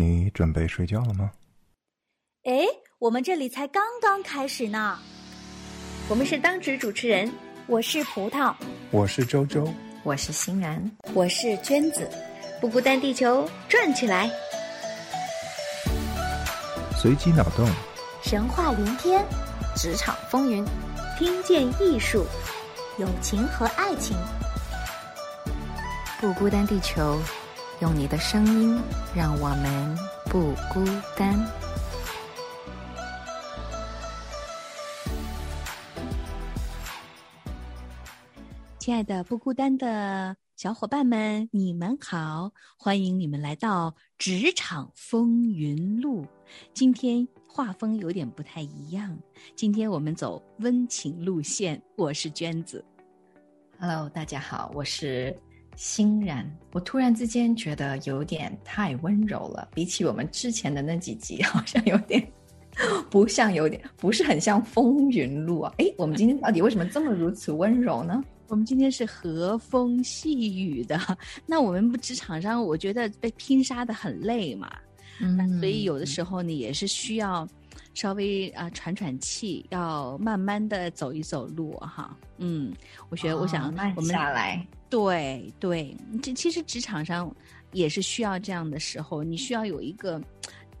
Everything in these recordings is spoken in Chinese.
你准备睡觉了吗？哎，我们这里才刚刚开始呢。我们是当值主持人，我是葡萄，我是周周，我是欣然，我是娟子。不孤单，地球转起来。随机脑洞，神话连篇，职场风云，听见艺术，友情和爱情。不孤单，地球，用你的声音让我们不孤单。亲爱的不孤单的小伙伴们，你们好，欢迎你们来到《职场风云录》。今天画风有点不太一样，今天我们走温情路线。我是娟子，Hello，大家好，我是欣然。我突然之间觉得有点太温柔了，比起我们之前的那几集，好像有点 不像，有点不是很像风云录啊。哎，我们今天到底为什么这么如此温柔呢？我们今天是和风细雨的，那我们不职场上，我觉得被拼杀的很累嘛，嗯，所以有的时候呢，也是需要稍微啊喘喘气，要慢慢的走一走路哈，嗯，我觉得我想慢下来，对对，这其实职场上也是需要这样的时候，你需要有一个。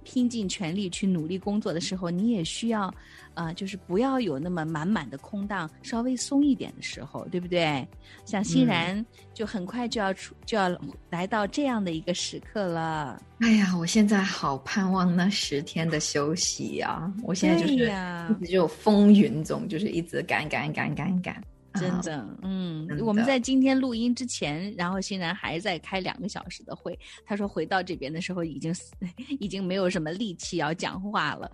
拼尽全力去努力工作的时候，你也需要，啊，就是不要有那么满满的空档，稍微松一点的时候，对不对？像欣然就很快就要出，就要来到这样的一个时刻了。哎呀，我现在好盼望那十天的休息呀！我现在就是一直就风云总，就是一直赶赶赶赶赶。真的，嗯，我们在今天录音之前，然后欣然还在开两个小时的会。他说回到这边的时候，已经已经没有什么力气要讲话了，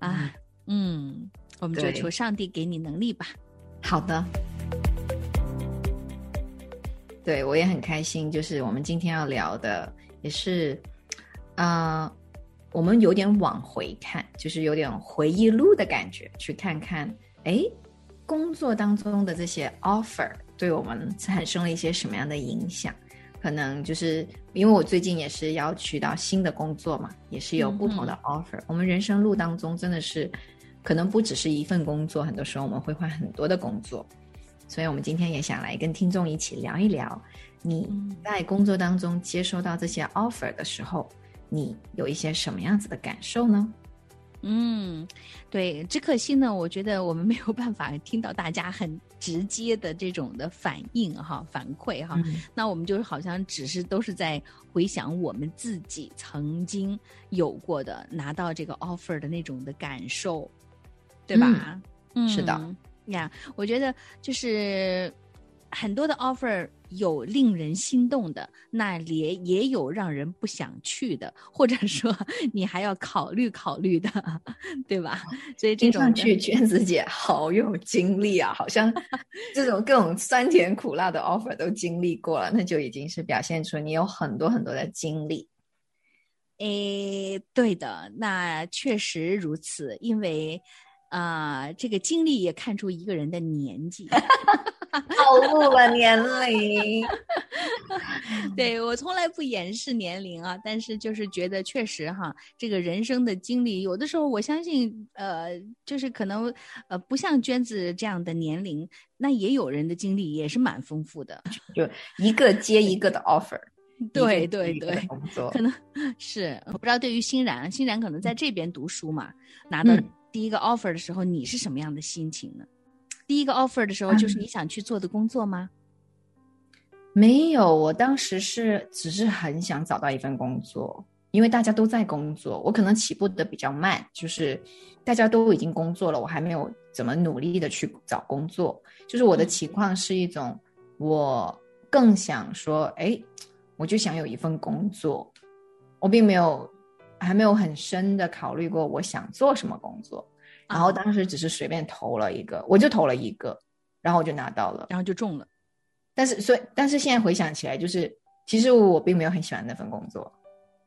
啊，嗯，我们就求上帝给你能力吧。好的，对我也很开心，就是我们今天要聊的也是，呃，我们有点往回看，就是有点回忆录的感觉，去看看，哎。工作当中的这些 offer 对我们产生了一些什么样的影响？可能就是因为我最近也是要去到新的工作嘛，也是有不同的 offer。我们人生路当中真的是可能不只是一份工作，很多时候我们会换很多的工作。所以，我们今天也想来跟听众一起聊一聊，你在工作当中接收到这些 offer 的时候，你有一些什么样子的感受呢？嗯，对，只可惜呢，我觉得我们没有办法 听到大家很直接的这种的反应哈，反馈哈。那我们就是好像只是都是在回想我们自己曾经有过的拿到这个 offer 的那种的感受，对吧？嗯，是的呀，我觉得就是很多的 offer。有令人心动的，那也也有让人不想去的，或者说 你还要考虑考虑的，对吧？所以听上去娟子姐好有经历啊，好像这种各种酸甜苦辣的 offer 都经历过了，那就已经是表现出你有很多很多的经历。诶，对的，那确实如此，因为啊，这个经历也看出一个人的年纪。暴露了年龄，对我从来不掩饰年龄啊，但是就是觉得确实哈，这个人生的经历，有的时候我相信，呃，就是可能呃，不像娟子这样的年龄，那也有人的经历也是蛮丰富的，就一个接一个的 offer，对对对，可能是我不知道对于欣然，欣然可能在这边读书嘛，拿到第一个 offer 的时候，你是什么样的心情呢？第一个 offer 的时候，就是你想去做的工作吗？没有，我当时是只是很想找到一份工作，因为大家都在工作，我可能起步的比较慢，就是大家都已经工作了，我还没有怎么努力的去找工作。就是我的情况是一种，我更想说，哎，我就想有一份工作，我并没有还没有很深的考虑过我想做什么工作。然后当时只是随便投了一个，我就投了一个，然后我就拿到了，然后就中了。但是，所以，但是现在回想起来，就是其实我并没有很喜欢那份工作。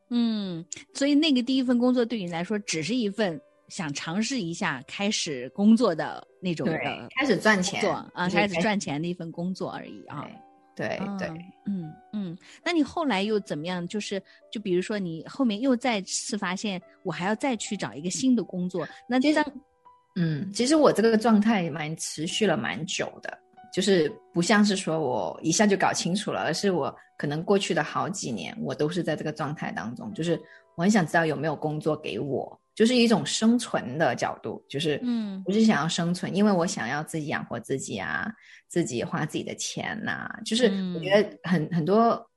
嗯，所以那个第一份工作对你来说，只是一份想尝试一下开始工作的那种的，开始赚钱啊，开始赚钱的一份工作而已啊。对对，嗯嗯，那你后来又怎么样？就是就比如说你后面又再次发现，我还要再去找一个新的工作，那这样，嗯，其实我这个状态蛮持续了蛮久的，就是不像是说我一下就搞清楚了，而是我可能过去的好几年，我都是在这个状态当中，就是我很想知道有没有工作给我。就是一种生存的角度，就是嗯，我是想要生存，因为我想要自己养活自己啊，自己花自己的钱呐。就是我觉得很很多，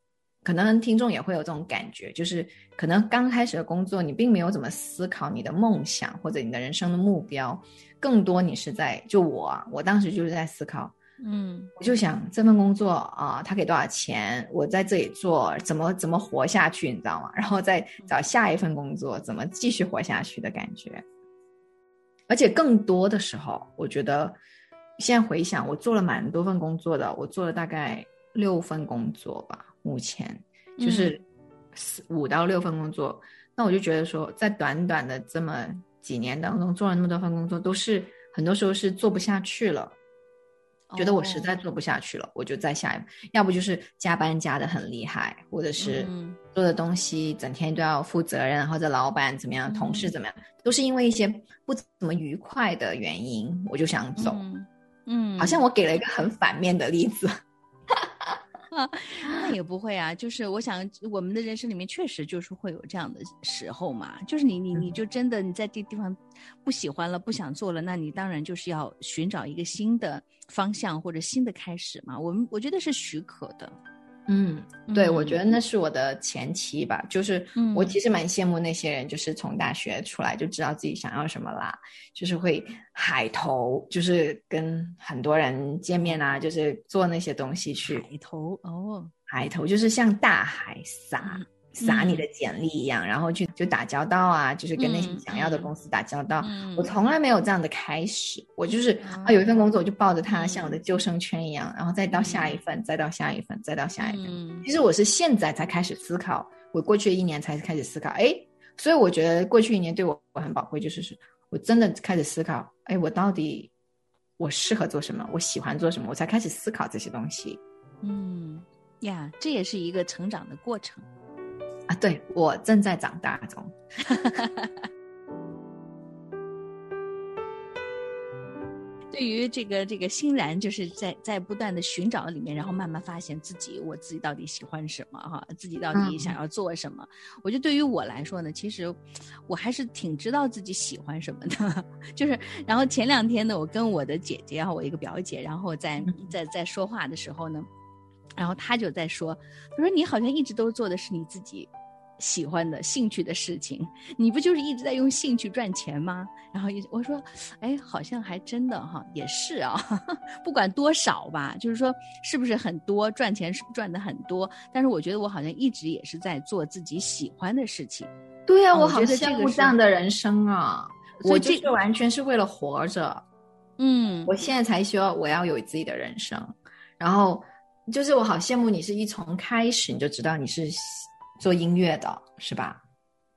可能听众也会有这种感觉，就是可能刚开始的工作，你并没有怎么思考你的梦想或者你的人生的目标，更多你是在就我，我当时就是在思考。嗯，我就想这份工作啊，他给多少钱？我在这里做怎么怎么活下去，你知道吗？然后再找下一份工作，怎么继续活下去的感觉。而且更多的时候，我觉得现在回想，我做了蛮多份工作的，我做了大概六份工作吧，目前就是四五到六份工作。那我就觉得说，在短短的这么几年当中，做了那么多份工作，都是很多时候是做不下去了。觉得我实在做不下去了，我就再下一步，要不就是加班加的很厉害，或者是做的东西整天都要负责任，或者老板怎么样，同事怎么样，都是因为一些不怎么愉快的原因，我就想走。嗯，好像我给了一个很反面的例子。那也不会啊，就是我想，我们的人生里面确实就是会有这样的时候嘛，就是你你你就真的你在这地方不喜欢了，不想做了，那你当然就是要寻找一个新的方向或者新的开始嘛。我们我觉得是许可的。嗯，对，我觉得那是我的前期吧，就是我其实蛮羡慕那些人，就是从大学出来就知道自己想要什么啦，就是会海投，就是跟很多人见面啊，就是做那些东西去海投哦，海投就是像大海撒。撒你的简历一样，然后去就打交道啊，就是跟那些想要的公司打交道。我从来没有这样的开始，我就是啊，有一份工作我就抱着它，像我的救生圈一样，然后再到下一份，再到下一份，再到下一份。其实我是现在才开始思考，我过去一年才开始思考，哎，所以我觉得过去一年对我很宝贵，就是是我真的开始思考，哎，我到底我适合做什么，我喜欢做什么，我才开始思考这些东西。嗯，呀，这也是一个成长的过程。啊，对我正在长大中。对于这个这个欣然，就是在在不断的寻找里面，然后慢慢发现自己，我自己到底喜欢什么哈，自己到底想要做什么。我觉得对于我来说呢，其实我还是挺知道自己喜欢什么的。就是，然后前两天呢，我跟我的姐姐哈，我一个表姐，然后在在在说话的时候呢。然后她就在说：“她说你好像一直都做的是你自己喜欢的兴趣的事情，你不就是一直在用兴趣赚钱吗？”然后我说：“哎，好像还真的哈，也是啊，不管多少吧，就是说是不是很多赚钱是赚的很多，但是我觉得我好像一直也是在做自己喜欢的事情。对呀，我好羡慕这样的人生啊！我这个完全是为了活着。嗯，我现在才说我要有自己的人生，然后。”就是我好羡慕你，是一从开始你就知道你是做音乐的，是吧？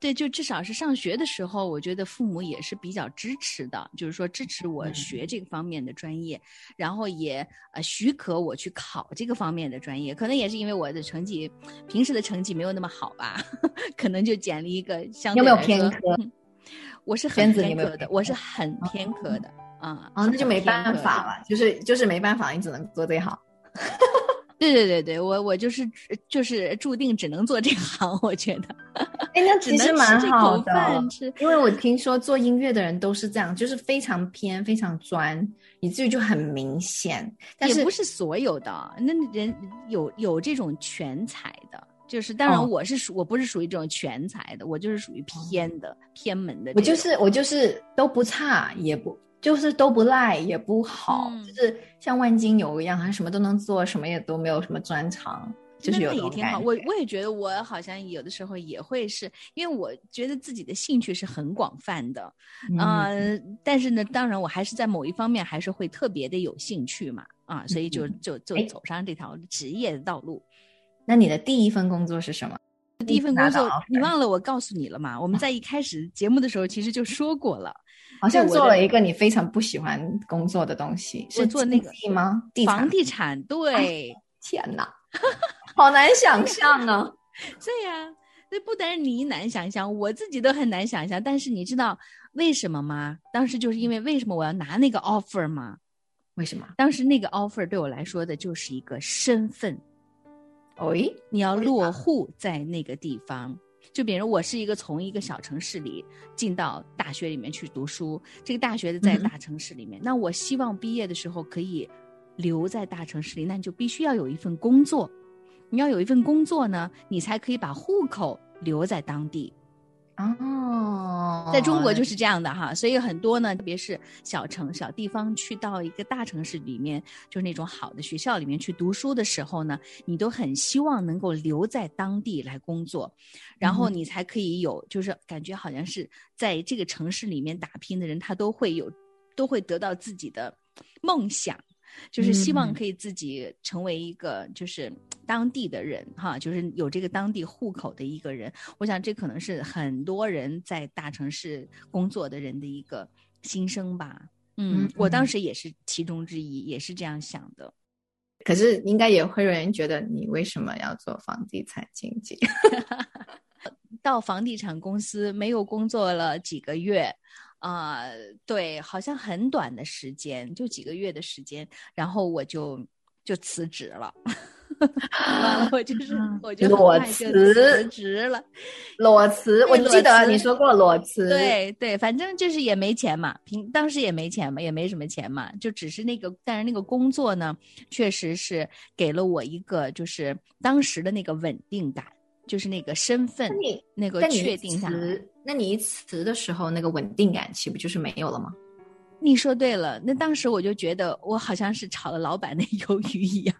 对，就至少是上学的时候，我觉得父母也是比较支持的，就是说支持我学这个方面的专业，然后也呃许可我去考这个方面的专业。可能也是因为我的成绩平时的成绩没有那么好吧，可能就捡了一个相对有没有 偏科？我是很偏科的，我是很偏科的啊啊，那就没办法了，就是就是没办法，你只能做这行。对对对对，我我就是就是注定只能做这行，我觉得。哎，那其实蛮好的，因为我听说做音乐的人都是这样，就是非常偏、非常专，以至于就很明显。但也不是所有的，那人有有这种全才的，就是当然我是属我不是属于这种全才的，我就是属于偏的偏门的。我就是我就是都不差，也不。就是都不赖也不好，就是像万金油一样，他什么都能做，什么也都没有什么专长，就是有也挺好。我我也觉得我好像有的时候也会是因为我觉得自己的兴趣是很广泛的，嗯，但是呢，当然我还是在某一方面还是会特别的有兴趣嘛，啊，所以就就就走上这条职业的道路。那你的第一份工作是什么？第一份工作你忘了我告诉你了吗？我们在一开始节目的时候其实就说过了。好像做了一个你非常不喜欢工作的东西，是做那个吗？房地产对，天哪，好难想象啊！对呀，那不单是你难想象，我自己都很难想象。但是你知道为什么吗？当时就是因为为什么我要拿那个 offer 吗？为什么？当时那个 offer 对我来说的就是一个身份。喂，你要落户在那个地方，就比如我是一个从一个小城市里进到大学里面去读书，这个大学的在大城市里面，那我希望毕业的时候可以留在大城市里，那你就必须要有一份工作。你要有一份工作呢，你才可以把户口留在当地。哦，在中国就是这样的哈，所以很多呢，特别是小城小地方，去到一个大城市里面，就是那种好的学校里面去读书的时候呢，你都很希望能够留在当地来工作，然后你才可以有，就是感觉好像是在这个城市里面打拼的人，他都会有，都会得到自己的梦想。就是希望可以自己成为一个就是当地的人哈，就是有这个当地户口的一个人。我想这可能是很多人在大城市工作的人的一个心声吧。嗯，我当时也是其中之一，也是这样想的。可是应该也会有人觉得你为什么要做房地产经济？到房地产公司没有工作了几个月。啊，对，好像很短的时间，就几个月的时间，然后我就就辞职了，我 就是我就裸辞辞职了，裸辞。我记得你说过裸辞，对对，反正就是也没钱嘛，平当时也没钱嘛，也没什么钱嘛，就只是那个，但是那个工作呢，确实是给了我一个就是当时的那个稳定感。就是那个身份，那个确定下来。那你一辞的时候，那个稳定感岂不就是没有了吗？你说对了，那当时我就觉得我好像是炒了老板的 鱿鱼一样，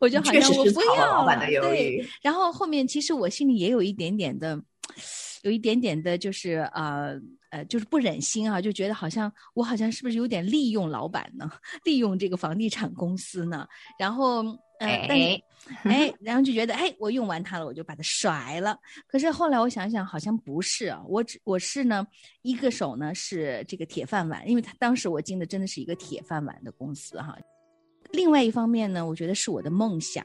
我就好像我不要老板的鱿鱼。然后后面其实我心里也有一点点的，有一点点的，就是呃呃，就是不忍心啊，就觉得好像我好像是不是有点利用老板呢？利用这个房地产公司呢？然后。哎，哎，然后就觉得，哎，我用完它了，我就把它甩了。可是后来我想想，好像不是啊，我只我是呢，一个手呢是这个铁饭碗，因为他当时我进的真的是一个铁饭碗的公司哈。另外一方面呢，我觉得是我的梦想，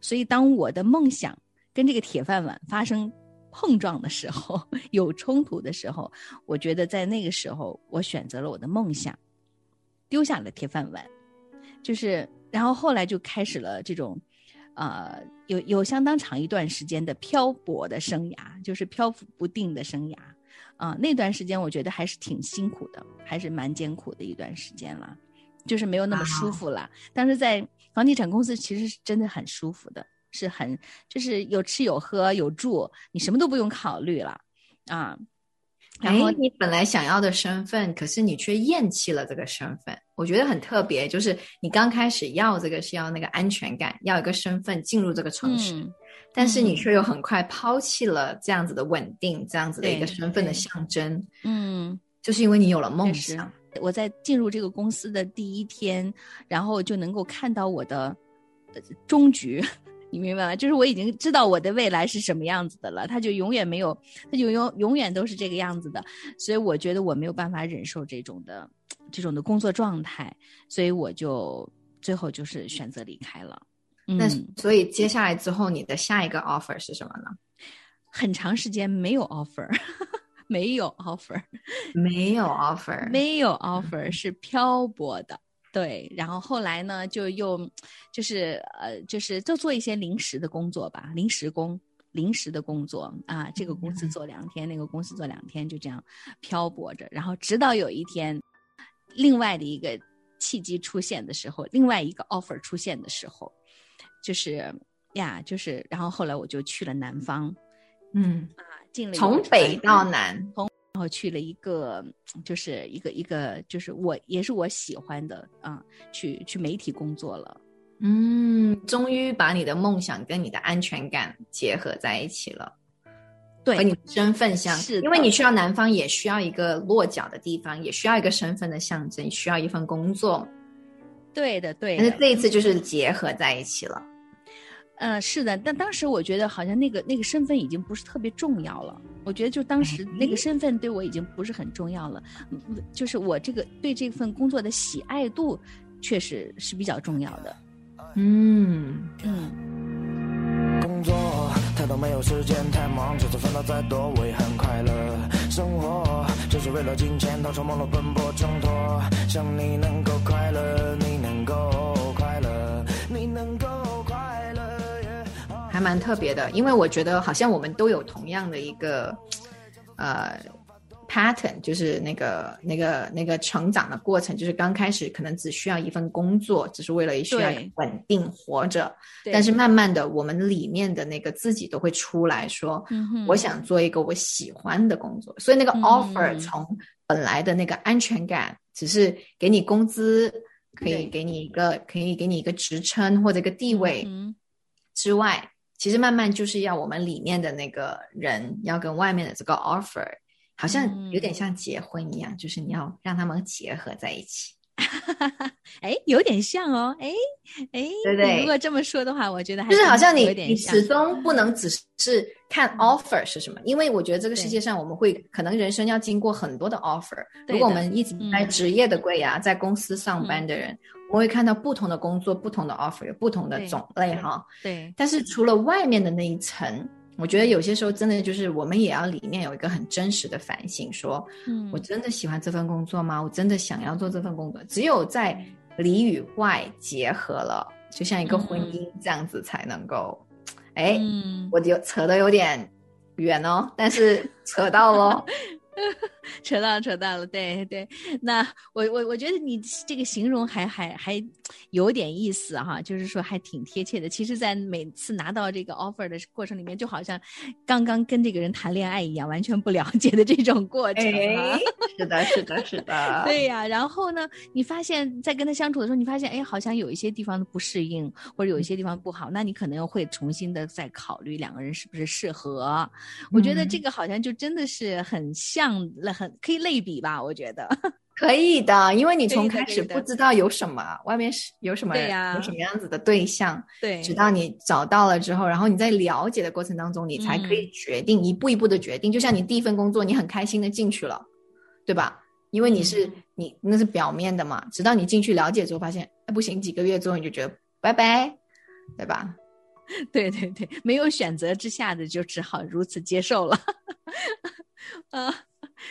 所以当我的梦想跟这个铁饭碗发生碰撞的时候，有冲突的时候，我觉得在那个时候，我选择了我的梦想，丢下了铁饭碗，就是。然后后来就开始了这种，呃，有有相当长一段时间的漂泊的生涯，就是漂浮不定的生涯，啊，那段时间我觉得还是挺辛苦的，还是蛮艰苦的一段时间了，就是没有那么舒服了。但是在房地产公司其实是真的很舒服的，是很就是有吃有喝有住，你什么都不用考虑了，啊。然后你本来想要的身份，可是你却厌弃了这个身份，我觉得很特别。就是你刚开始要这个是要那个安全感，要一个身份进入这个城市，但是你却又很快抛弃了这样子的稳定，这样子的一个身份的象征。嗯，就是因为你有了梦想。我在进入这个公司的第一天，然后就能够看到我的终局。你明白吗？就是我已经知道我的未来是什么样子的了，他就永远没有，他就永永远都是这个样子的，所以我觉得我没有办法忍受这种的这种的工作状态，所以我就最后就是选择离开了。那所以接下来之后，你的下一个 offer 是什么呢？很长时间没有 offer，没有 offer，没有 offer，没有 offer 是漂泊的。对，然后后来呢，就又，就是呃，就是就做一些临时的工作吧，临时工，临时的工作啊，这个公司做两天，那个公司做两天，就这样漂泊着。然后直到有一天，另外的一个契机出现的时候，另外一个 offer 出现的时候，就是呀，就是，然后后来我就去了南方，嗯啊，进了从北到南，从。然后去了一个，就是一个一个，就是我也是我喜欢的啊，去去媒体工作了。嗯，终于把你的梦想跟你的安全感结合在一起了。对，和你身份相，是因为你去到南方，也需要一个落脚的地方，也需要一个身份的象征，需要一份工作。对的，对。但是这一次就是结合在一起了。嗯，是的，但当时我觉得好像那个那个身份已经不是特别重要了。我觉得就当时那个身份对我已经不是很重要了，就是我这个对这份工作的喜爱度确实是比较重要的。嗯嗯，工作太多没有时间，太忙，就算烦恼再多，我也很快乐。生活就是为了金钱，到处忙碌奔波挣脱。想你能够快乐，你能还蛮特别的，因为我觉得好像我们都有同样的一个呃 pattern，就是那个那个那个成长的过程，就是刚开始可能只需要一份工作，只是为了需要对稳定活着，但是慢慢的，我们里面的那个自己都会出来说，我想做一个我喜欢的工作，所以那个嗯 offer 从本来的那个安全感，只是给你工资，可以给你一个可以给你一个职称或者一个地位，嗯之外，其实慢慢就是要我们里面的那个人要跟外面的这个 offer，好像有点像结婚一样，就是你要让他们结合在一起。哎，有点像哦，哎哎，对不对你如果。这么说的话，我觉得还就是好像你你始终不能只是看 offer 是什么，因为我觉得这个世界上我们会可能人生要经过很多的 offer。如果我们一直在嗯。职业的柜呀，在公司上班的人，我会看到不同的工作、不同的 offer，有不同的种类哈。对，但是除了外面的那一层，我觉得有些时候真的就是我们也要里面有一个很真实的反省，说嗯我真的喜欢这份工作吗？我真的想要做这份工作？只有在里与外结合了，就像一个婚姻这样子才能够。哎、嗯，我有扯得有点远哦，但是扯到喽。扯到扯到了，对对。那我我我觉得你这个形容还还还有点意思哈，就是说还挺贴切的。其实，在每次拿到这个 offer 的过程里面，就好像刚刚跟这个人谈恋爱一样，完全不了解的这种过程、啊。哎，是的，是的，是的。对呀、然后呢，你发现，在跟他相处的时候，你发现，哎，好像有一些地方的不适应，或者有一些地方不好，那你可能会重新的再考虑两个人是不是适合。我觉得这嗯个好像就真的是很像了，很可以类比吧？我觉得，可以的，因为你从开始不知道有什么，外面是有什么，对呀有什么样子的对象，对直到你找到了之后，然后你在了解的过程当中，你才可嗯以决定、一步一步的决定。就像你第一份工作，你很开心的进去了，对吧？因为你是、嗯你那是表面的嘛，直到你进去了解之后，发现哎不行，几个月之后你就觉得拜拜，对吧？对对对，没有选择之下的，就只好如此接受了。呃，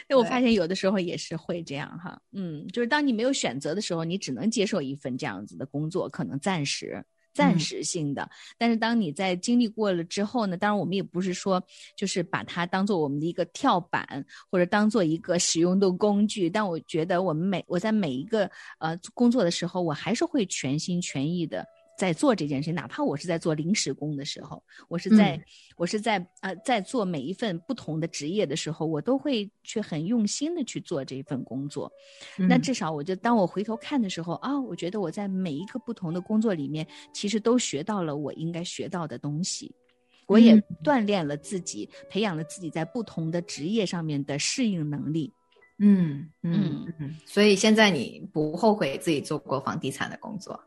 那我发现有的时候也是会这样哈，嗯，就是当你没有选择的时候，你只能接受一份这样子的工作，可能暂时。暂嗯时性的，但是当你在经历过了之后呢，当然我们也不是说就是把它当做我们的一个跳板，或者当做一个使用的工具。但我觉得我们每我在每一个呃工作的时候，我还是会全心全意的在做这件事，哪怕我是在做临时工的时候，我是在、嗯我是在呃在做每一份不同的职业的时候，我都会去很用心的去做这一份工作。那嗯至少我就当我回头看的时候啊，我觉得我在每一个不同的工作里面，其实都学到了我应该学到的东西。我也嗯锻炼了自己，培养了自己在不同的职业上面的适应能力。嗯嗯嗯，所以现在你不后悔自己做过房地产的工作？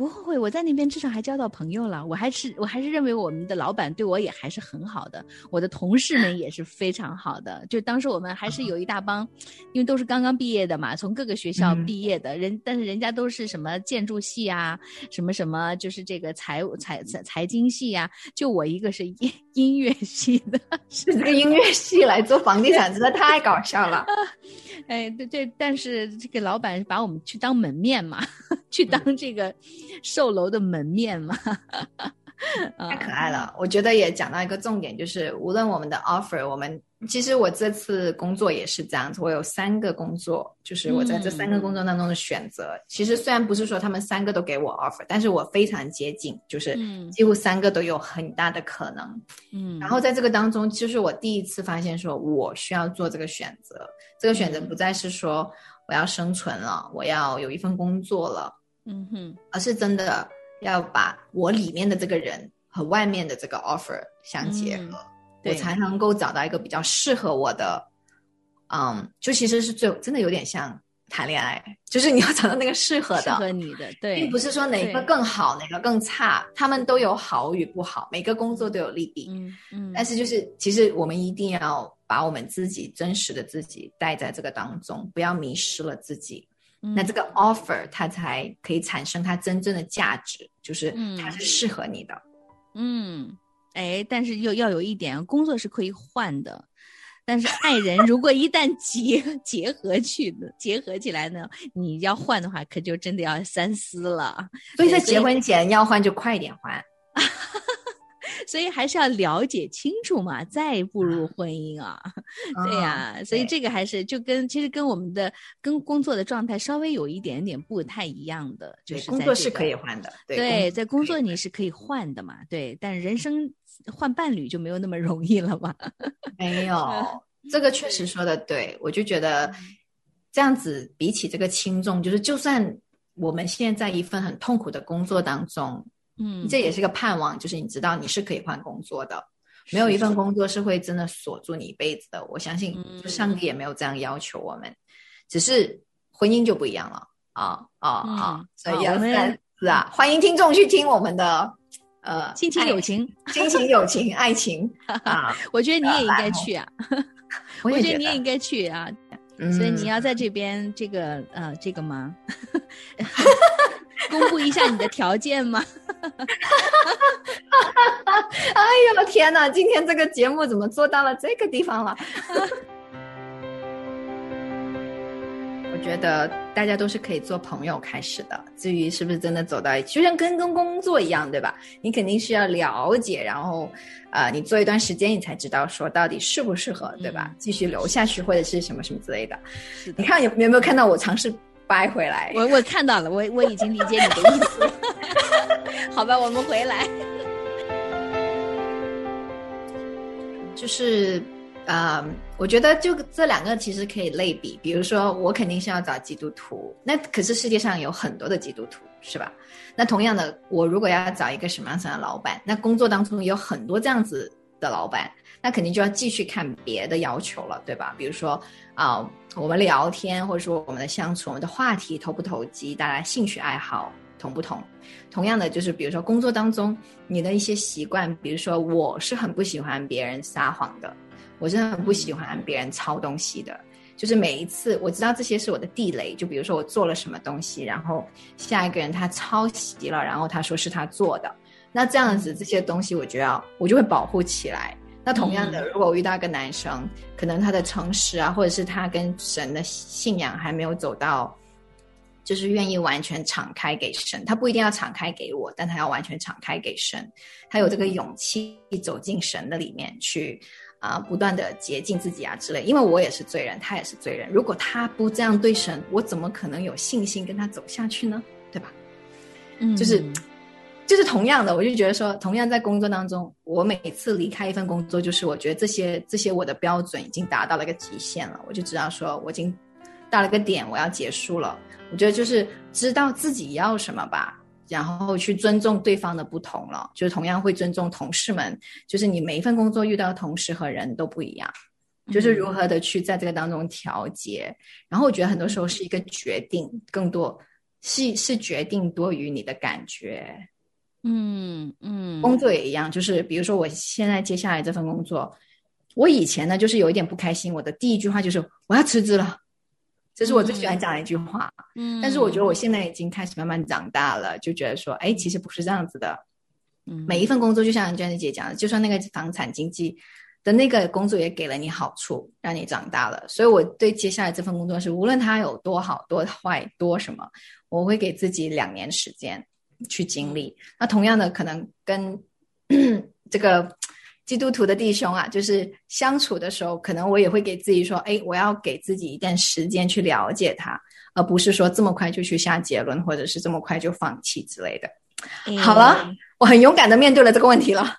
不后悔，我在那边至少还交到朋友了。我还是我还是认为我们的老板对我也还是很好的，我的同事们也是非常好的。就当时我们还是有一大帮，因为都是刚刚毕业的嘛，从各个学校嗯毕业的人，但是人家都是什么建筑系啊，什么什么，就是这个财务财财财经系啊、就我一个是音音乐系的。是这个音乐系来做房地产，真的太搞笑了。哎，对对，但是这个老板把我们去当门面嘛，去当这个售楼的门面嘛。太可爱了！我觉得也讲到一个重点，就是无论我们的 offer，我们其实我这次工作也是这样子，我有三个工作，就是我在这三个工作当中的选择。其实虽然不是说他们三个都给我 offer，但是我非常接近，就是嗯几乎三个都有很大的可能。嗯，然后在这个当中，就是我第一次发现，说我需要做这个选择。这个选择不再是说我要生存了，我要有一份工作了，嗯哼，而是真的要把我里面的这个人和外面的这个 offer 相结合，嗯我才能够找到一个比较适合我的。嗯，就其实是最真的有点像谈恋爱，就是你要找到那个适合适的，合你的，对，并不是说哪个更好，哪个更差，他们都有好与不好，每个工作都有利弊。嗯嗯，但是就是，其实我们一定要把我们自己真实的自己带在这个当中，不要迷失了自己。那这个 offer 它才可以产生它真正的价值，就是它是适合你的。嗯，哎，但是又要有一点，工作是可以换的，但是爱人如果一旦结 结合去的结合起来呢，你要换的话，可就真的要三思了。所以在结婚前要换就快点换。所以还是要了解清楚嘛，再步入婚姻啊，对呀，所以这个还是就跟其实跟我们的跟工作的状态稍微有一点点不太一样的，就是工作是可以换的，对，在工作你是可以换的嘛，对，但人生换伴侣就没有那么容易了嘛，没有，这个确实说的对，我就觉得这样子比起这个轻重，就是就算我们现在在一份很痛苦的工作当中。嗯，这也是个盼望，就是你知道你是可以换工作的，没有一份工作是会真的锁住你一辈子的。我相信，上帝也没有这样要求我们，只是婚姻就不一样了啊啊啊！所以要是啊，欢迎听众去听我们的呃亲情友情、亲情友情、爱情 啊！我觉得你也应该去啊，我觉得你也应该去啊，所以你要在这边这个呃这个吗？公布一下你的条件吗？哎呦天哪！今天这个节目怎么做到了这个地方了？我觉得大家都是可以做朋友开始的。至于是不是真的走到一起，就像跟跟工作一样，对吧？你肯定是要了解，然后啊，你做一段时间，你才知道说到底适不适合，对吧？继续留下去或者是什么什么之类的。你看有有没有看到我尝试？掰回来，我我看到了，我我已经理解你的意思了。好吧，我们回来，就是呃，我觉得就这两个其实可以类比。比如说，我肯定是要找基督徒，那可是世界上有很多的基督徒，是吧？那同样的，我如果要找一个什么样子的老板，那工作当中有很多这样子的老板，那肯定就要继续看别的要求了，对吧？比如说啊。我们聊天，或者说我们的相处，我们的话题投不投机，大家兴趣爱好同不同？同样的，就是比如说工作当中你的一些习惯，比如说我是很不喜欢别人撒谎的，我是很不喜欢别人抄东西的。就是每一次我知道这些是我的地雷，就比如说我做了什么东西，然后下一个人他抄袭了，然后他说是他做的，那这样子这些东西我就要我就会保护起来。那同样的，如果我遇到一个男生，可能他的诚实啊，或者是他跟神的信仰还没有走到，就是愿意完全敞开给神，他不一定要敞开给我，但他要完全敞开给神，他有这个勇气走进神的里面去啊，不断的洁净自己啊之类。因为我也是罪人，他也是罪人，如果他不这样对神，我怎么可能有信心跟他走下去呢？对吧？嗯，就是。就是同样的，我就觉得说，同样在工作当中，我每次离开一份工作，就是我觉得这些这些我的标准已经达到了一个极限了，我就知道说我已经到了个点，我要结束了。我觉得就是知道自己要什么吧，然后去尊重对方的不同了，就是同样会尊重同事们。就是你每一份工作遇到的同事和人都不一样，就是如何的去在这个当中调节。然后我觉得很多时候是一个决定，更多是是决定多于你的感觉。嗯嗯，工作也一样，就是比如说我现在接下来这份工作，我以前呢就是有一点不开心，我的第一句话就是我要辞职了，这是我最喜欢讲的一句话。嗯，但是我觉得我现在已经开始慢慢长大了，就觉得说，哎，其实不是这样子的。嗯，每一份工作就像娟子姐讲的，就算那个房产经纪的那个工作也给了你好处，让你长大了。所以我对接下来这份工作是，无论它有多好、多坏、多什么，我会给自己两年时间。去经历，那同样的可能跟 这个基督徒的弟兄啊，就是相处的时候，可能我也会给自己说，哎，我要给自己一段时间去了解他，而不是说这么快就去下结论，或者是这么快就放弃之类的。好了，我很勇敢的面对了这个问题了。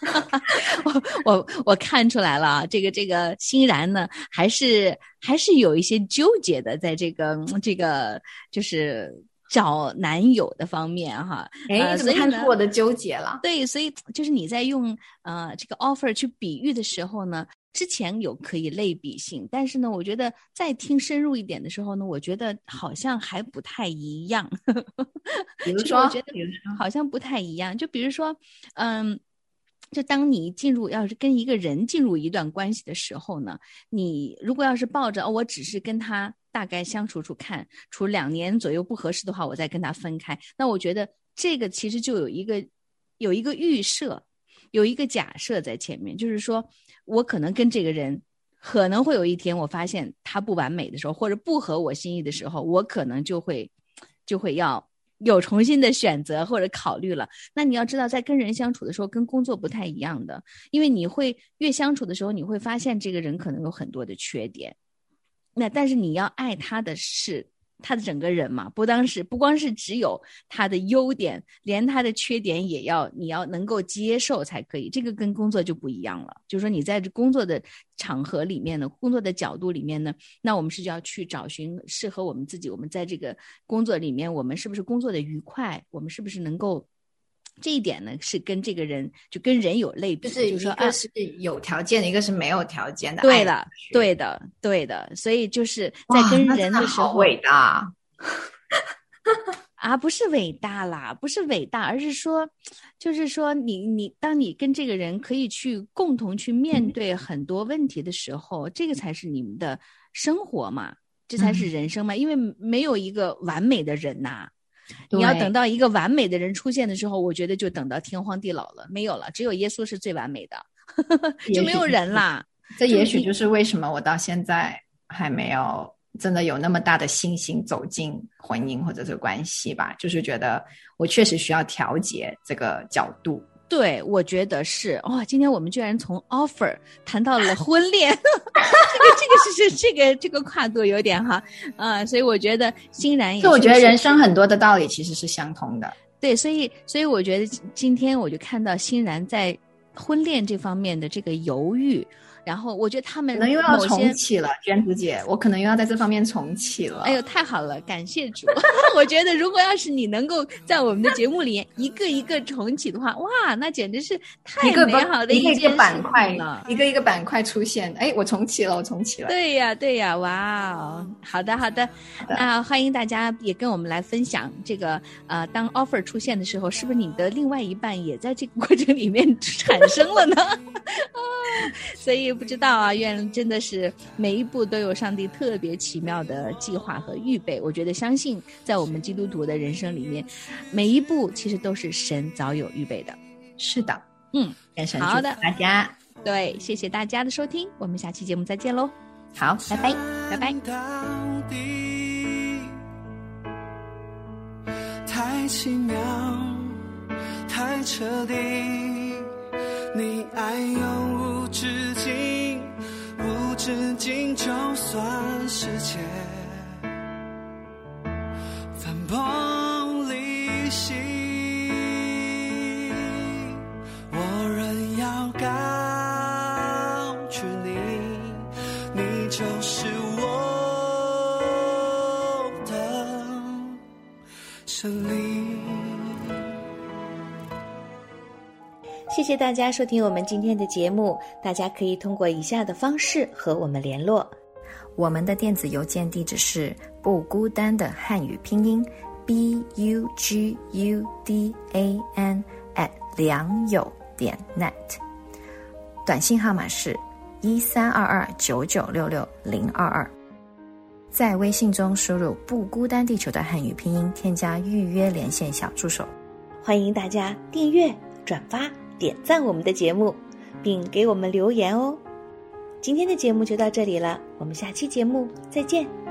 我我我看出来了，这个这个欣然呢，还是还是有一些纠结的，在这个这个就是。找男友的方面哈，哎，怎么看出我的纠结了？对，所以就是你在用呃这个 offer 去比喻的时候呢，之前有可以类比性，但是呢，我觉得再听深入一点的时候呢，我觉得好像还不太一样。比如说，觉得好像不太一样，就比如说，嗯。就当你进入要是跟一个人进入一段关系的时候呢，你如果要是抱着哦，我只是跟他大概相处处看，处两年左右不合适的话，我再跟他分开。那我觉得这个其实就有一个有一个预设，有一个假设在前面，就是说我可能跟这个人可能会有一天我发现他不完美的时候，或者不合我心意的时候，我可能就会就会要。有重新的选择或者考虑了，那你要知道，在跟人相处的时候，跟工作不太一样的，因为你会越相处的时候，你会发现这个人可能有很多的缺点，那但是你要爱他的是。他的整个人嘛，不当时不光是只有他的优点，连他的缺点也要你要能够接受才可以。这个跟工作就不一样了，就是说你在这工作的场合里面呢，工作的角度里面呢，那我们是就要去找寻适合我们自己。我们在这个工作里面，我们是不是工作的愉快？我们是不是能够？这一点呢，是跟这个人就跟人有类比，就是说，一个是有条件的，一个是没有条件的。对的，对的，对的。所以就是在跟人的时候，伟大 啊，不是伟大啦，不是伟大，而是说，就是说，你你当你跟这个人可以去共同去面对很多问题的时候，这个才是你们的生活嘛，这才是人生嘛，因为没有一个完美的人呐。你要等到一个完美的人出现的时候，我觉得就等到天荒地老了，没有了，只有耶稣是最完美的，就没有人啦。这也许就是为什么我到现在还没有真的有那么大的信心走进婚姻或者是关系吧，就是觉得我确实需要调节这个角度。对，我觉得是哇！今天我们居然从 offer 谈到了婚恋，这个这个是是这个这个跨度有点哈啊，所以我觉得欣然也，就我觉得人生很多的道理其实是相通的。对，所以所以我觉得今天我就看到欣然在婚恋这方面的这个犹豫。然后我觉得他们可能又要重启了，娟子姐，我可能又要在这方面重启了。哎呦，太好了，感谢主！我觉得如果要是你能够在我们的节目里一个一个重启的话，哇，那简直是太美好的一件事板块了，一个一个板块出现。哎，我重启了，我重启了。对呀，对呀，哇哦，好的，好的。那欢迎大家也跟我们来分享这个呃，当 offer 出现的时候，是不是你的另外一半也在这个过程里面 产生了呢？啊，所以。不知道啊，愿真的是每一步都有上帝特别奇妙的计划和预备。我觉得相信在我们基督徒的人生里面，每一步其实都是神早有预备的。是的，嗯，好的，大家对，谢谢大家的收听，我们下期节目再见喽。好，拜拜，拜拜。太奇妙，太彻底，你爱永无止境。至今，就算世界分崩离析，我仍要告诉你，你就是我的胜利。谢谢大家收听我们今天的节目。大家可以通过以下的方式和我们联络。我们的电子邮件地址是不孤单的汉语拼音 b u g u d a n at 良友点 net。短信号码是一三二二九九六六零二二。在微信中输入“不孤单地球”的汉语拼音，添加预约连线小助手。欢迎大家订阅转发。点赞我们的节目，并给我们留言哦。今天的节目就到这里了，我们下期节目再见。